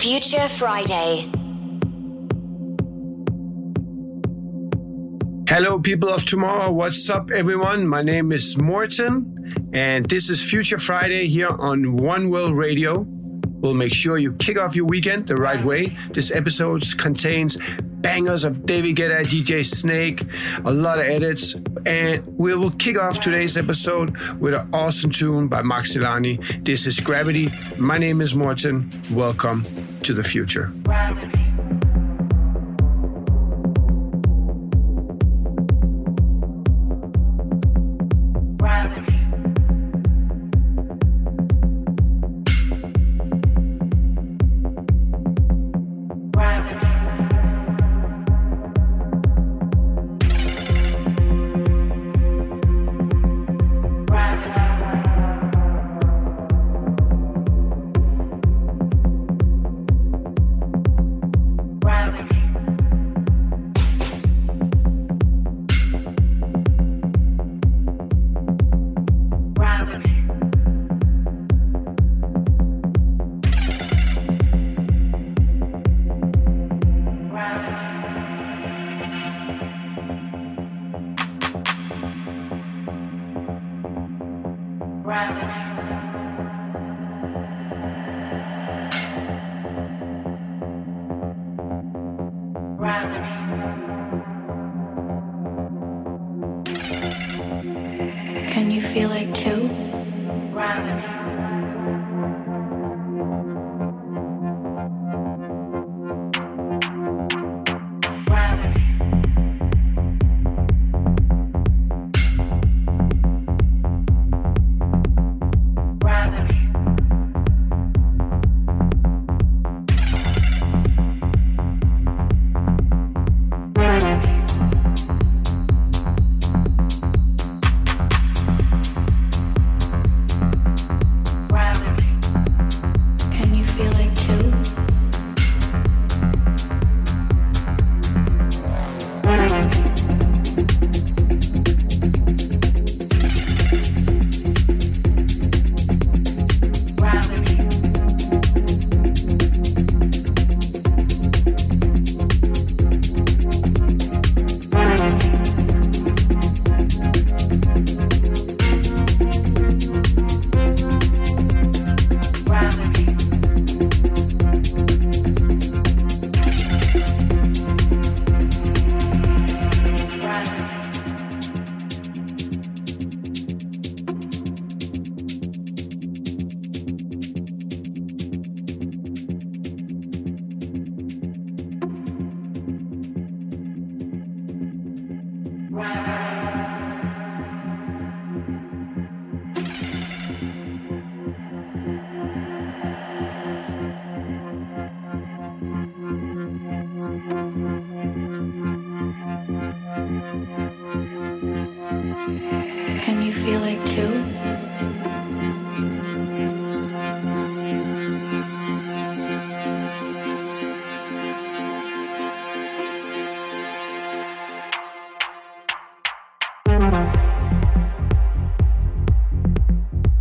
Future Friday. Hello, people of tomorrow. What's up, everyone? My name is Morten, and this is Future Friday here on One World Radio. We'll make sure you kick off your weekend the right way. This episode contains bangers of David Guetta, DJ Snake, a lot of edits, and we will kick off today's episode with an awesome tune by Maxim Lany. This is Gravity. My name is Morten. Welcome to the future.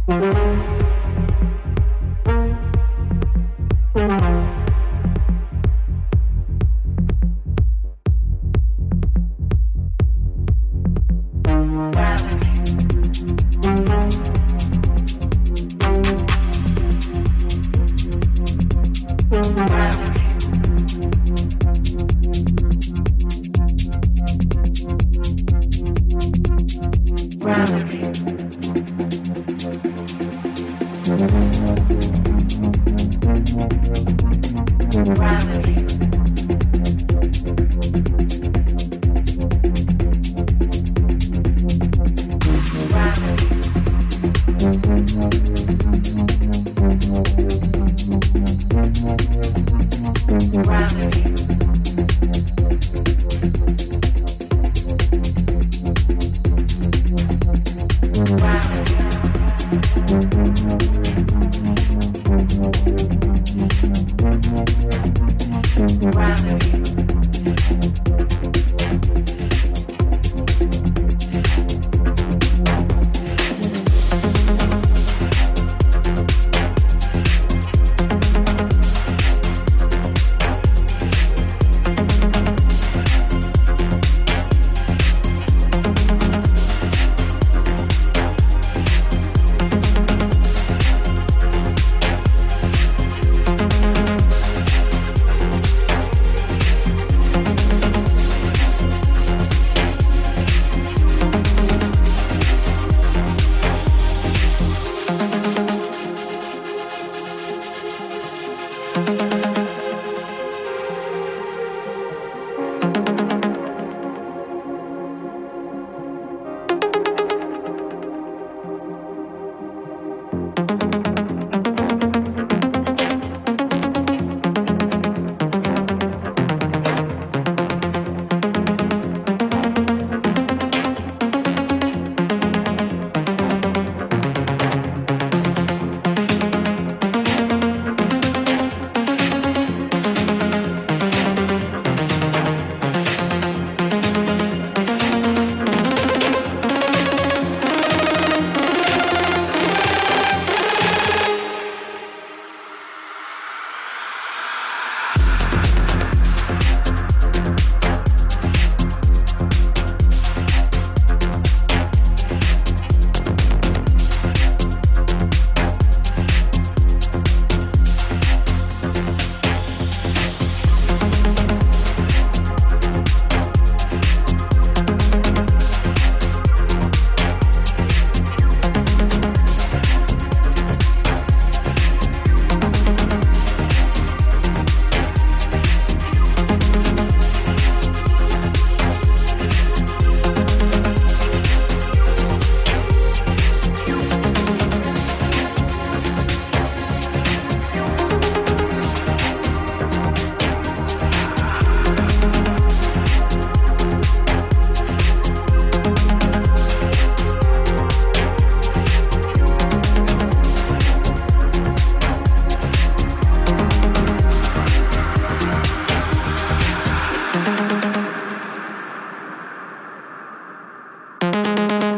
Música Música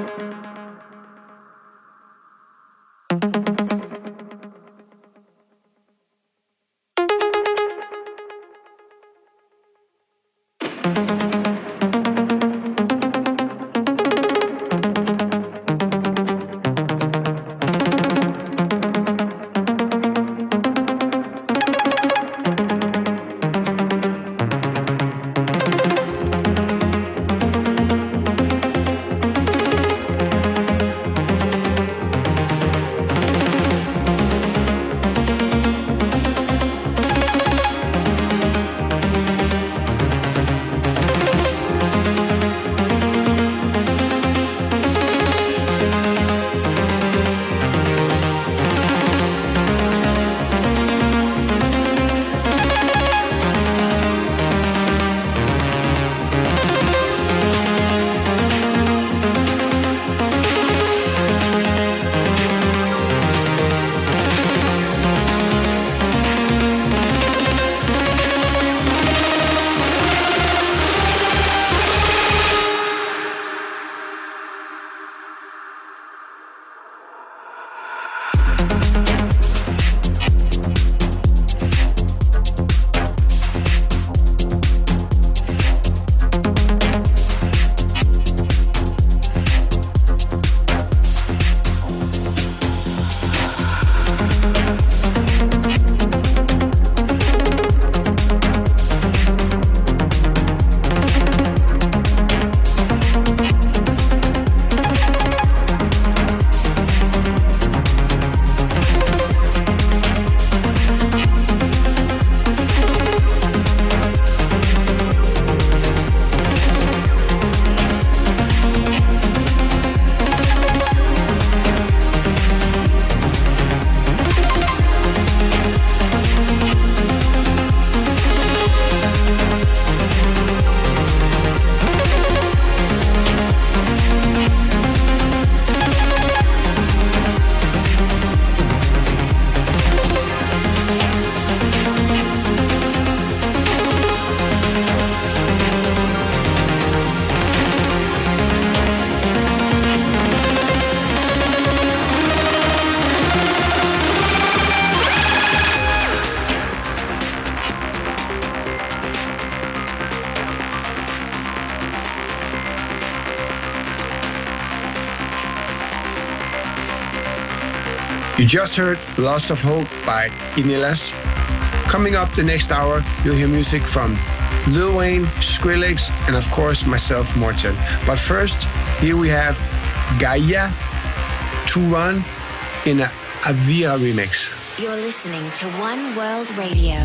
just heard Loss of Hope by Innellea. Coming up the next hour, you'll hear music from Lil Wayne, Skrillex, and of course myself, Morten. But first, here we have Gaia Tuvan in a Avira remix. You're listening to One World Radio.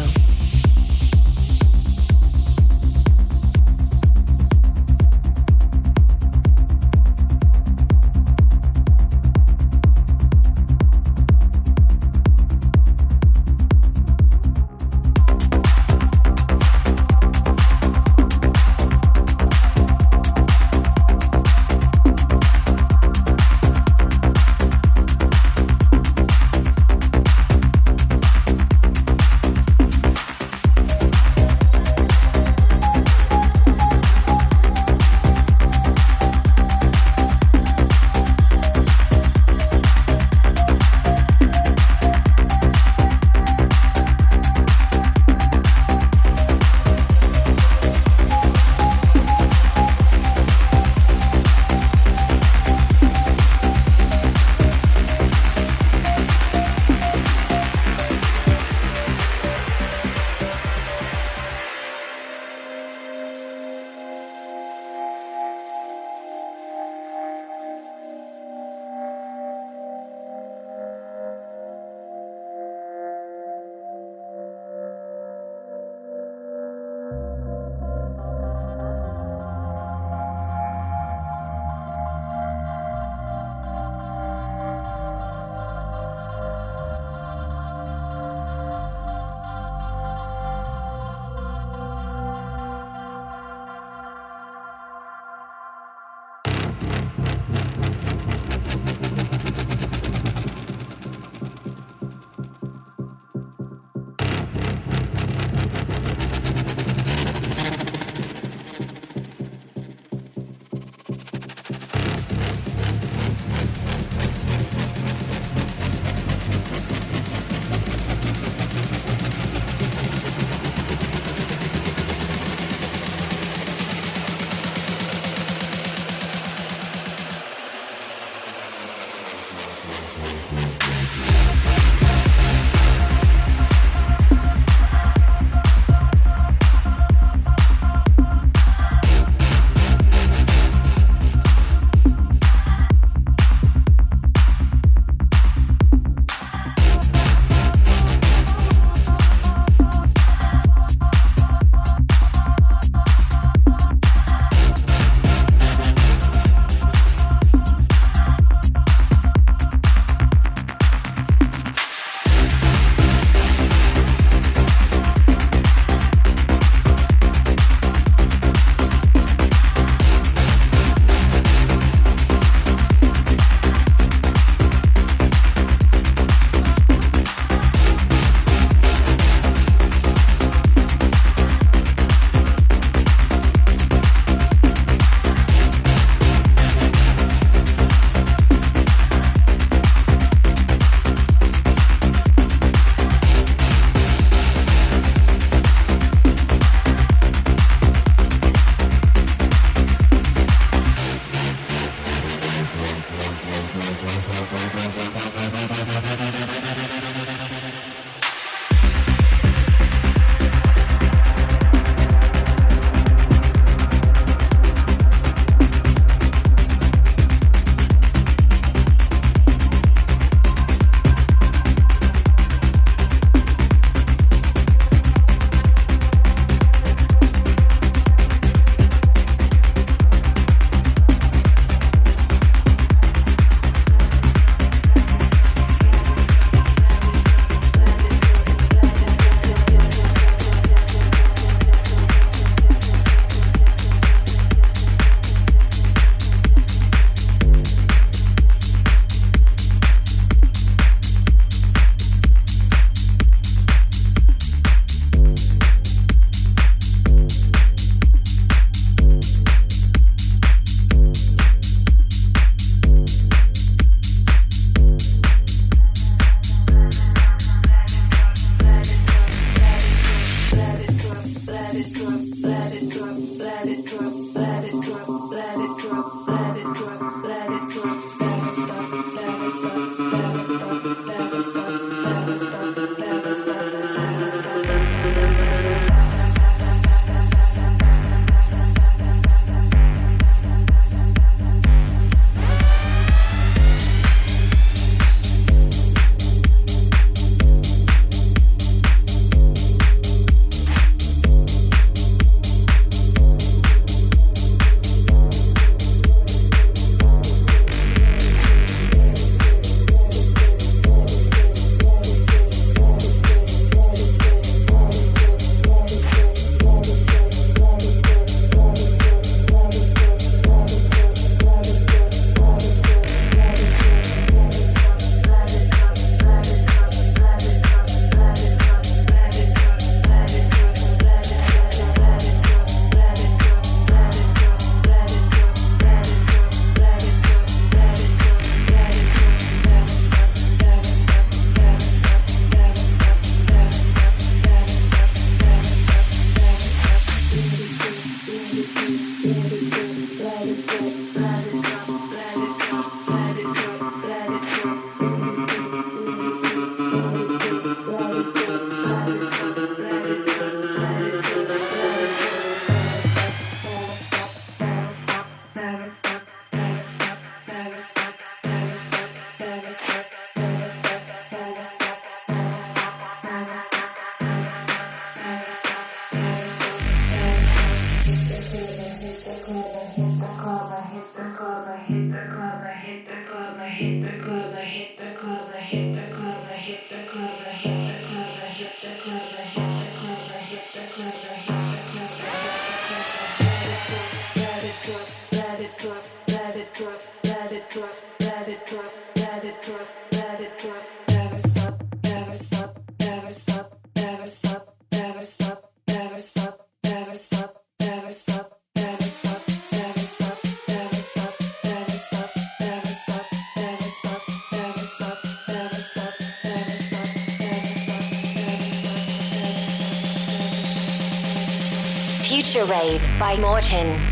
Rave by Morten.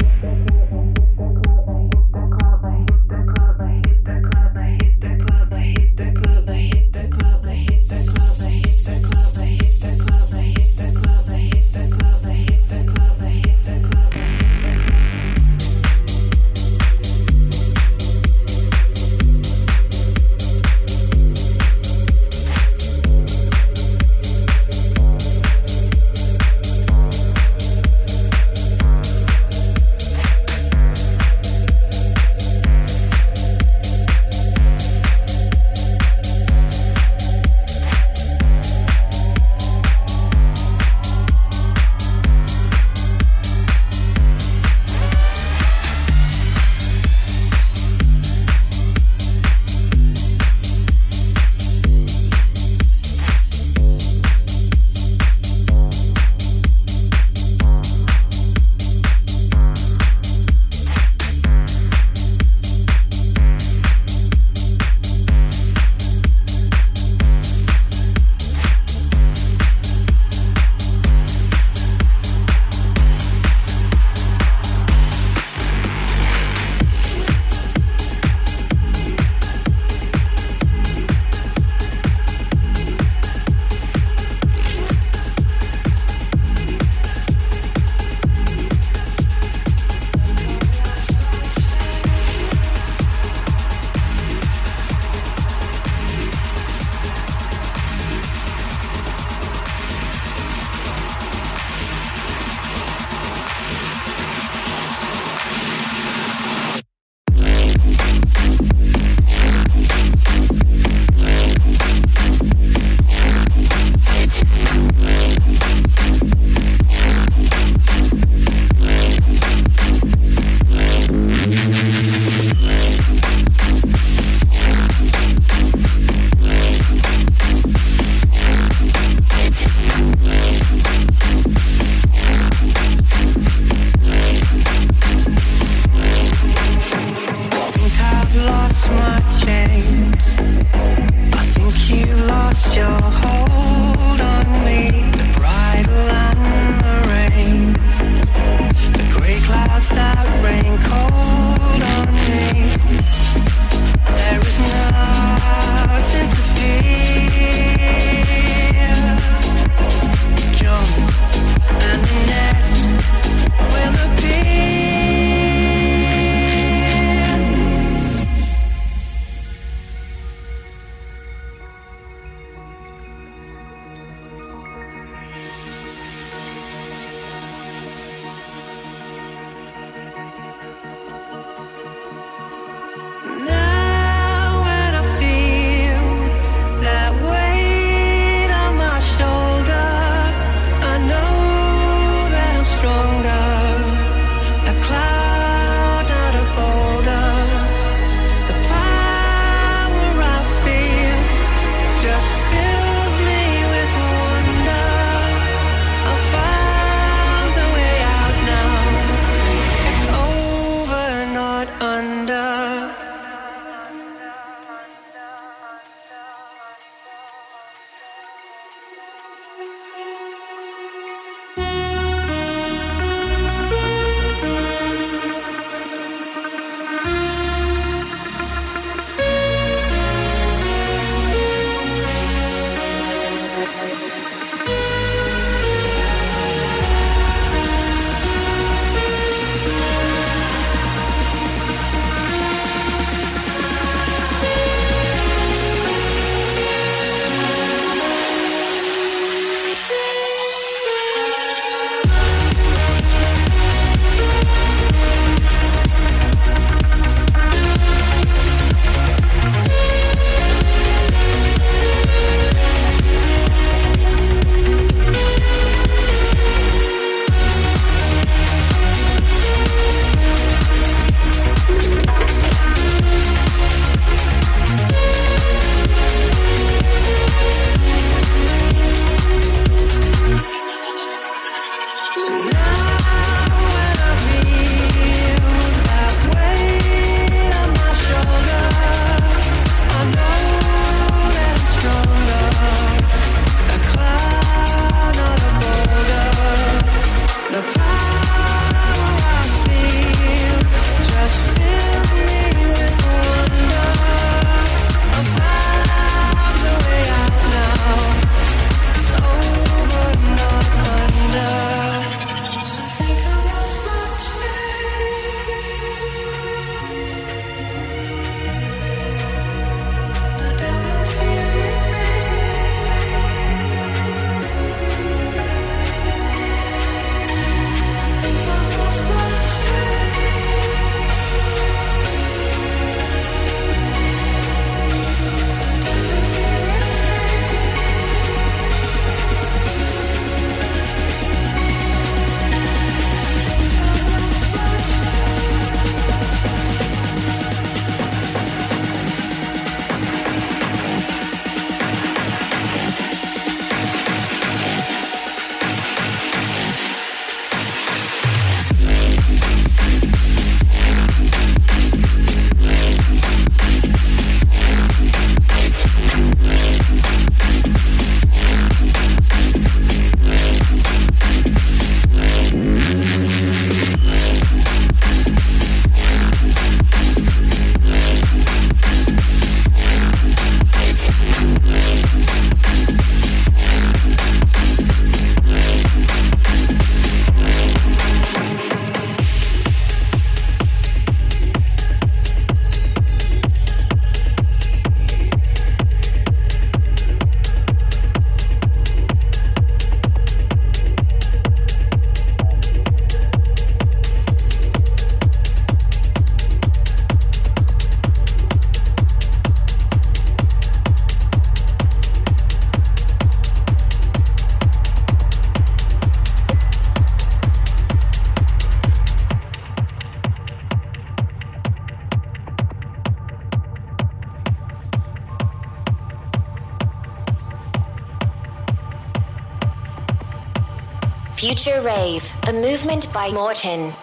Rave, a movement by Morten.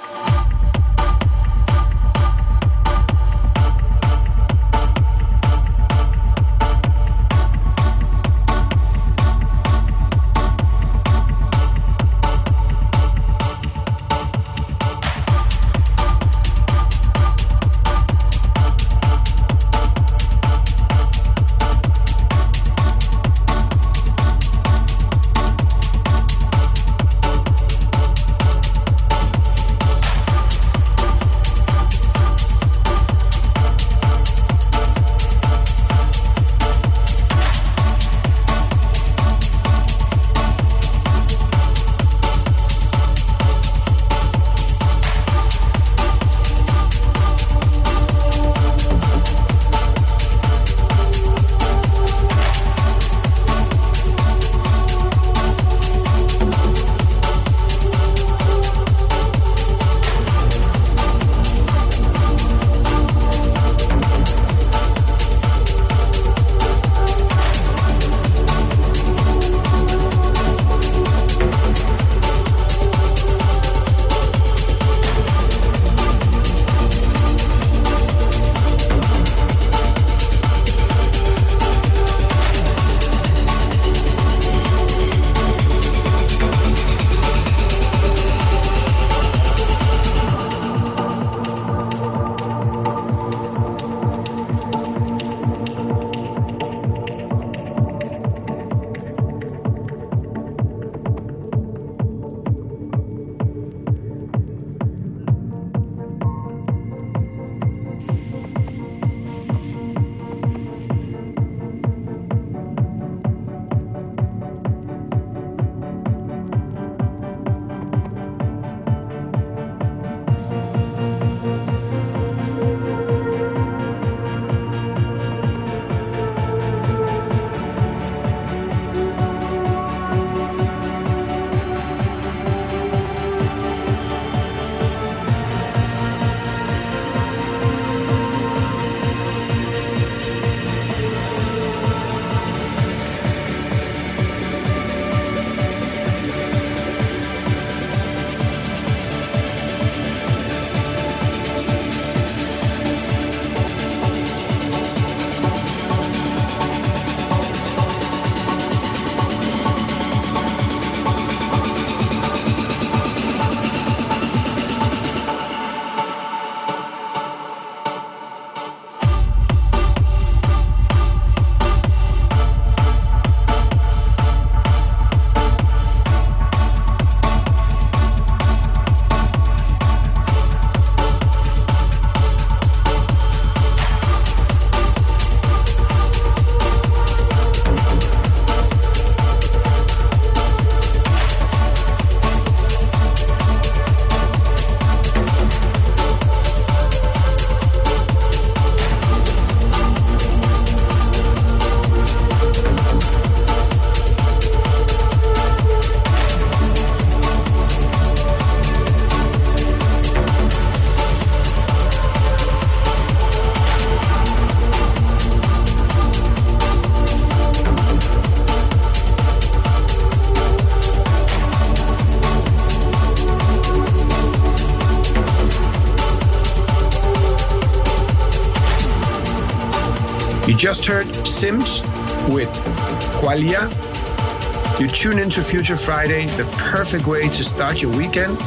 Zimmz with Qualia. You tune into Future Friday, the perfect way to start your weekend.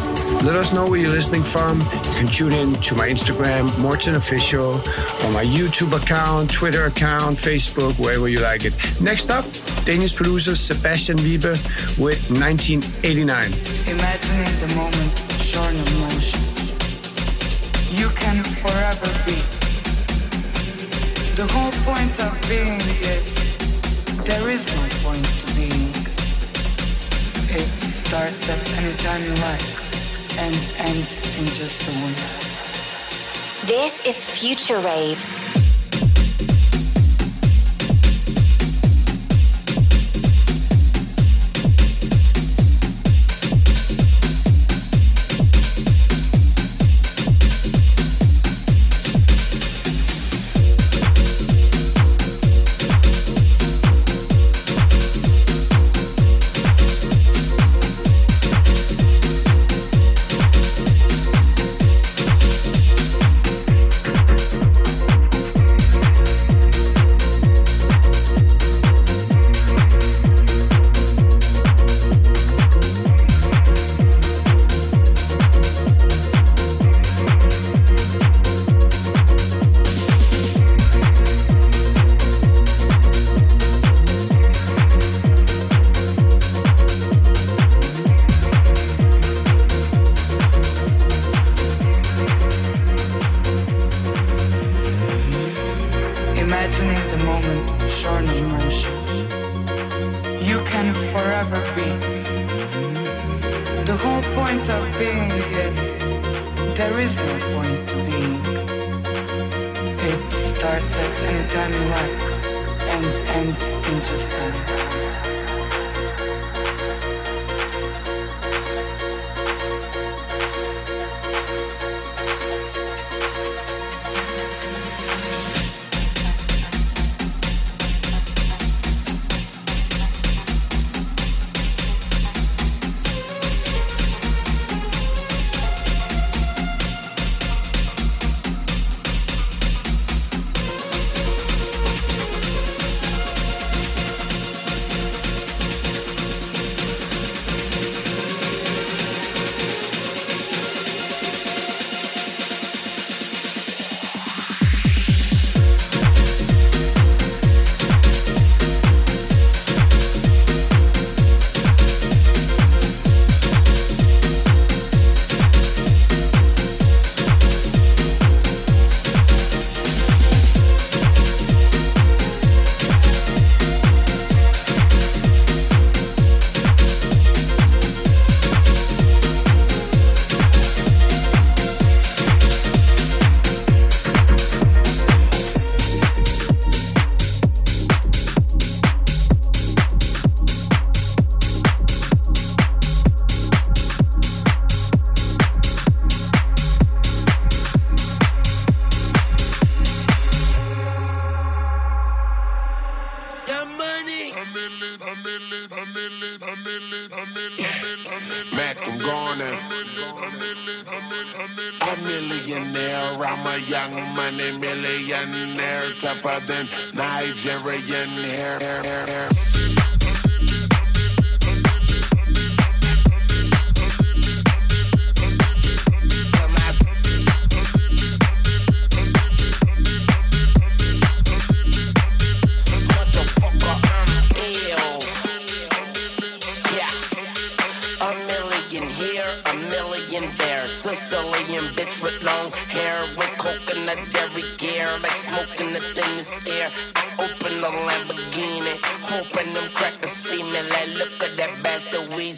Let us know where you're listening from. You can tune in to my Instagram, Morten Official, or my YouTube account, Twitter account, Facebook, wherever you like it. Next up, Danish producer Sebastian Wibe with 1989. Imagining the moment shorn of motion. You can forever be the whole point of being is there is no point to being. It starts at any time you like and ends in just a wink. This is Future Rave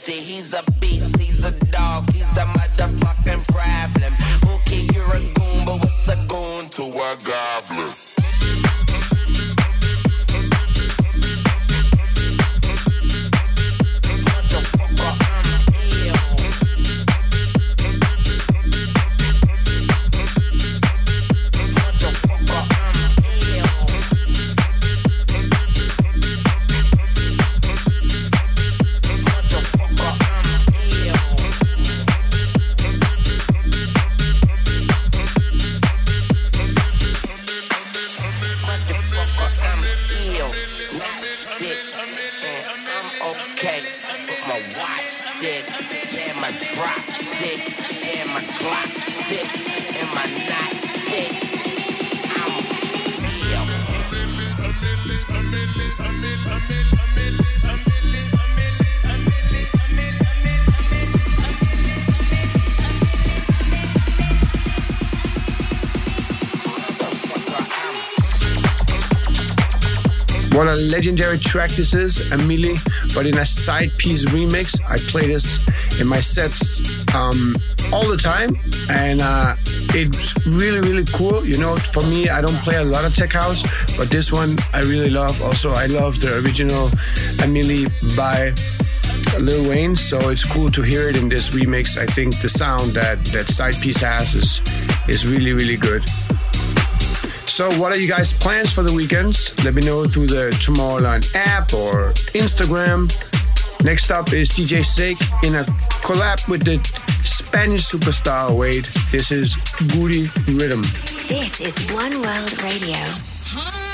Weezy. He's a beast, he's a dog, he's a motherfucking problem. Okay, you're a goon, but what's a goon to a goblin? Legendary track this is, A Milli, but in a SIDEPIECE remix. I play this in my sets um, all the time, and uh, it's really, really cool. You know, for me, I don't play a lot of tech house, but this one I really love. Also, I love the original A Milli by Lil Wayne, so it's cool to hear it in this remix. I think the sound that that SIDEPIECE has is is really, really good. So, what are you guys' plans for the weekends? Let me know through the Tomorrowland app or Instagram. Next up is DJ Snake in a collab with the Spanish superstar Wade. This is Guddi Riddim. This is One World Radio.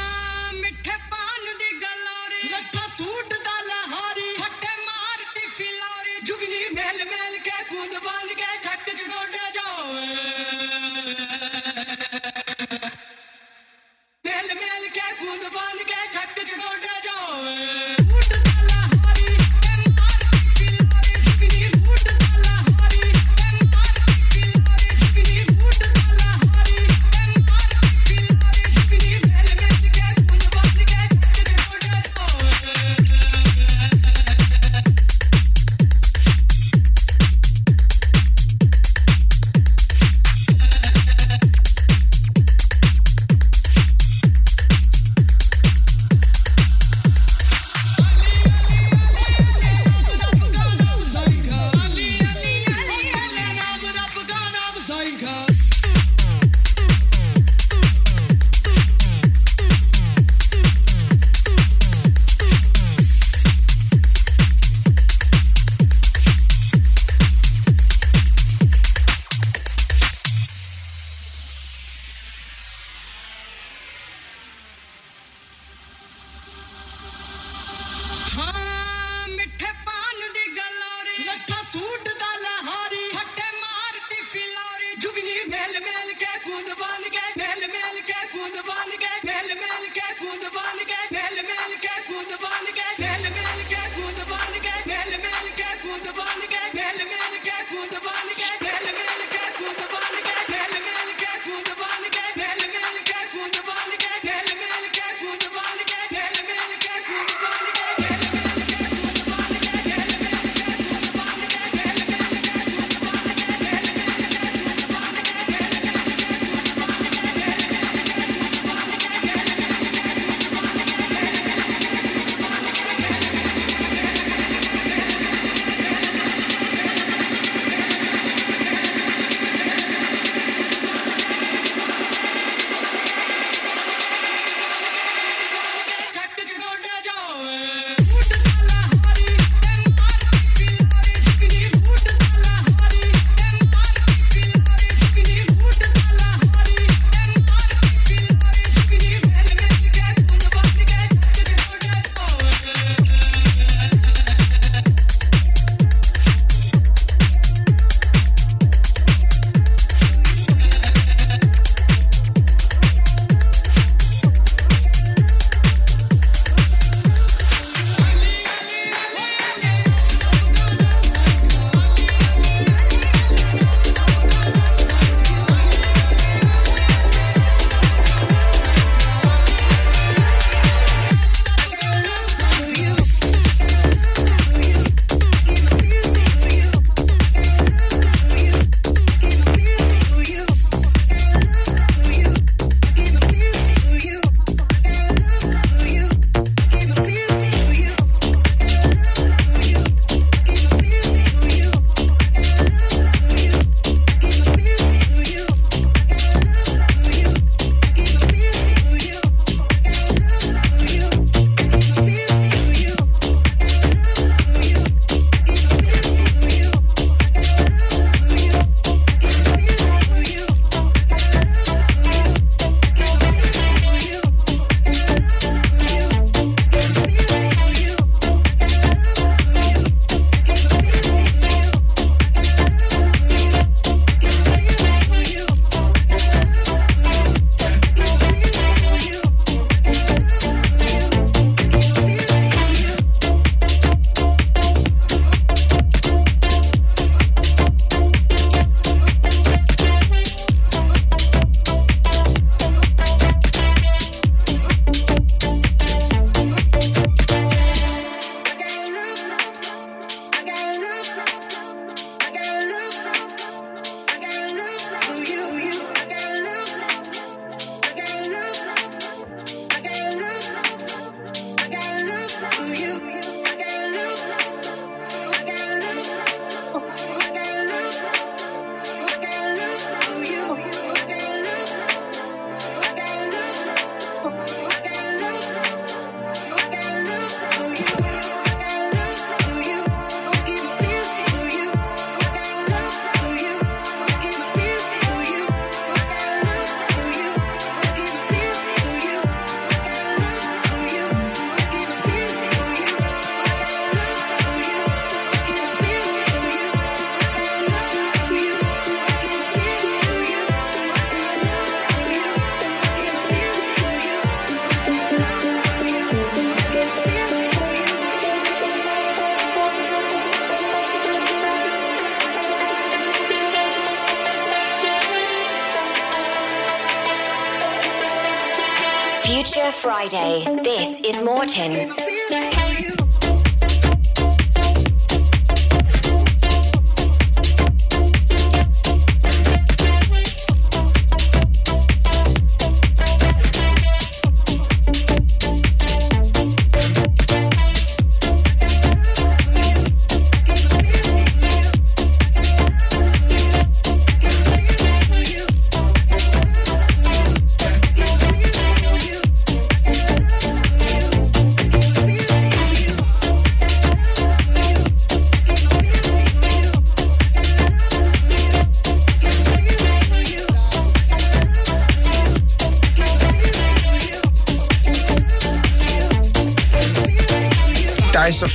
Future Friday. This is Morten.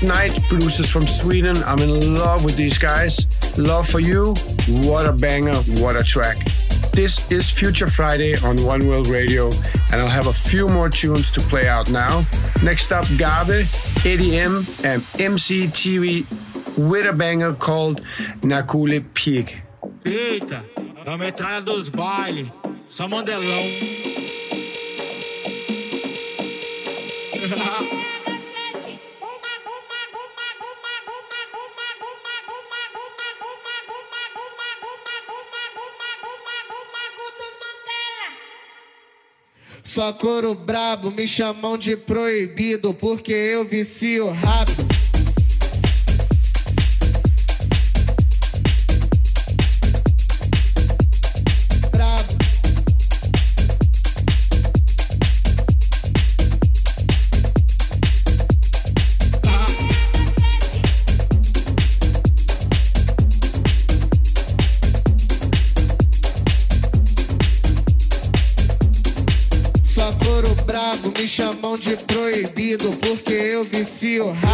Night, producers from Sweden. I'm in love with these guys. Love for you. What a banger, what a track. This is Future Friday on One World Radio, and I'll have a few more tunes to play out now. Next up, Gabe, Eddy M, and MC TV with a banger called Naquele Pique. Eita, a metralha dos baile, só modelão. Coro brabo, me chamam de proibido, porque eu vicio rápido. feel high.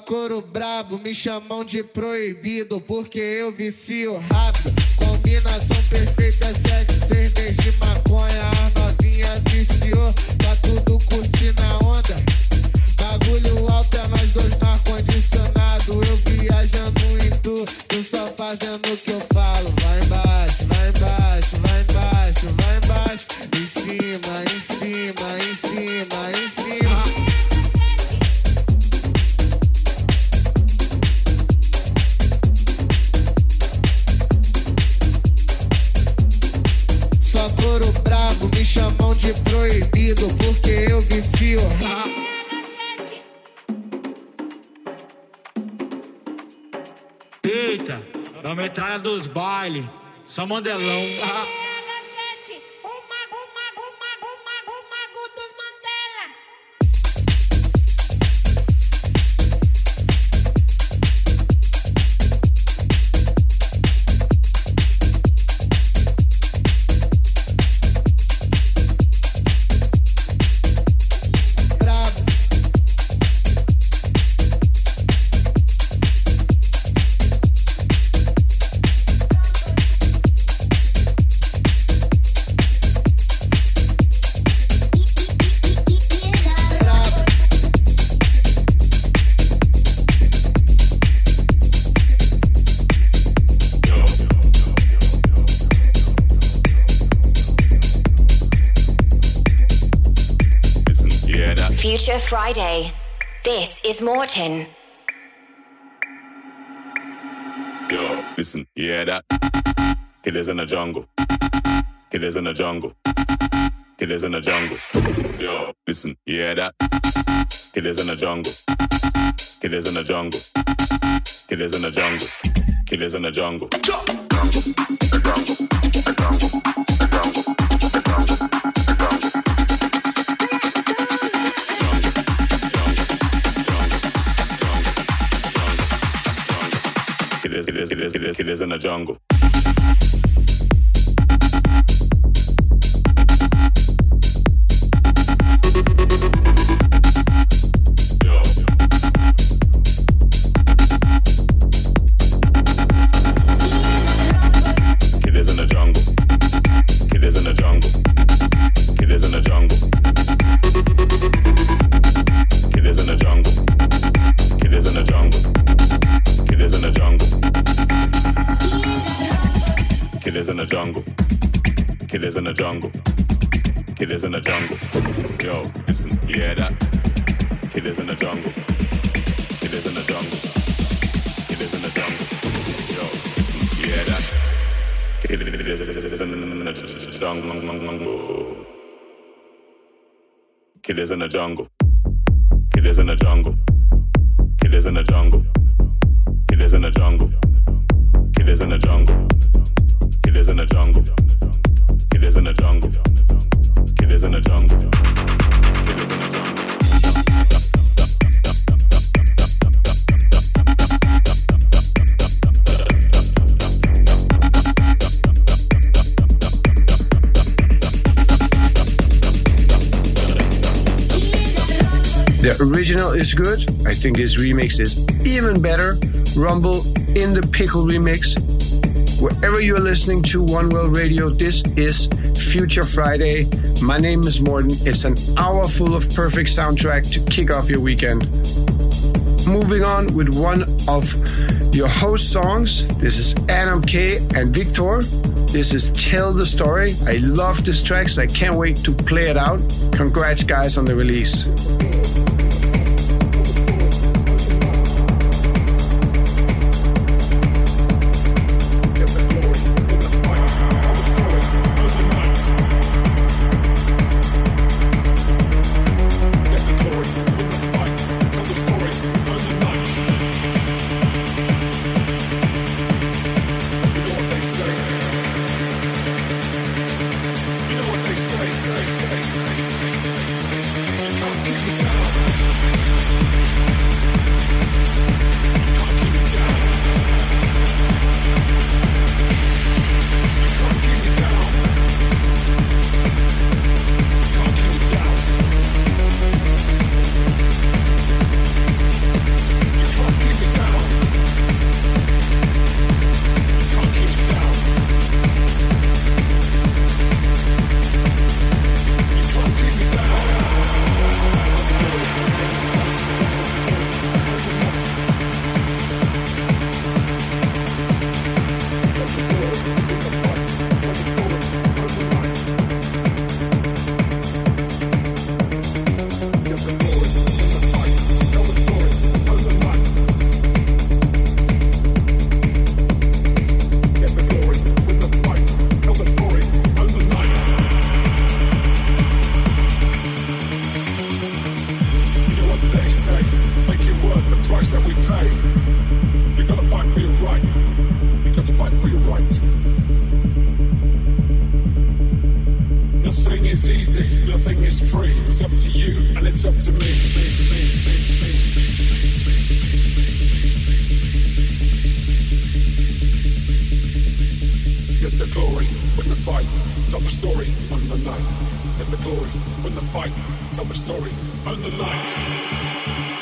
Coro brabo, me chamam de proibido, porque eu vicio rápido. Combinação chamam de proibido porque eu vicio. Eita, é a metralha dos bailes, só mandelão. Friday. This is Morten. Yo, listen, you hear that? Killers in the jungle. Killers in the jungle. Killers in the jungle. Yo, listen, you hear that? Killers in the jungle. Killers in the jungle. Killers in the jungle. Killers in the jungle. it is, it is, it is in the jungle. Is good. I think this remix is even better. Rumble in the Pickle remix. Wherever you're listening to One World Radio, this is Future Friday. My name is Morten. It's an hour full of perfect soundtrack to kick off your weekend. Moving on with one of your host songs. This is Adam K and Vikthor. This is Tell the Story. I love this track, so I can't wait to play it out. Congrats, guys, on the release. Tell the story, earn the night, and the glory, when the fight. Tell the story, earn the light.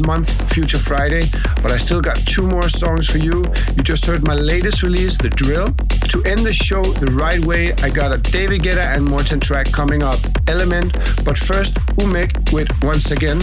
Month, Future Friday, but I still got two more songs for you. You just heard my latest release, The Drill. To end the show the right way, I got a David Guetta and Morten track coming up, Element. But first, Umek with Once Again.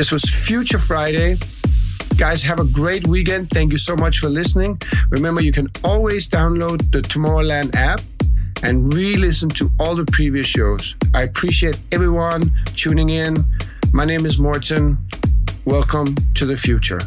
This was Future Friday. Guys, have a great weekend. Thank you so much for listening. Remember, you can always download the Tomorrowland app and re listen to all the previous shows. I appreciate everyone tuning in. My name is Morten. Welcome to the future.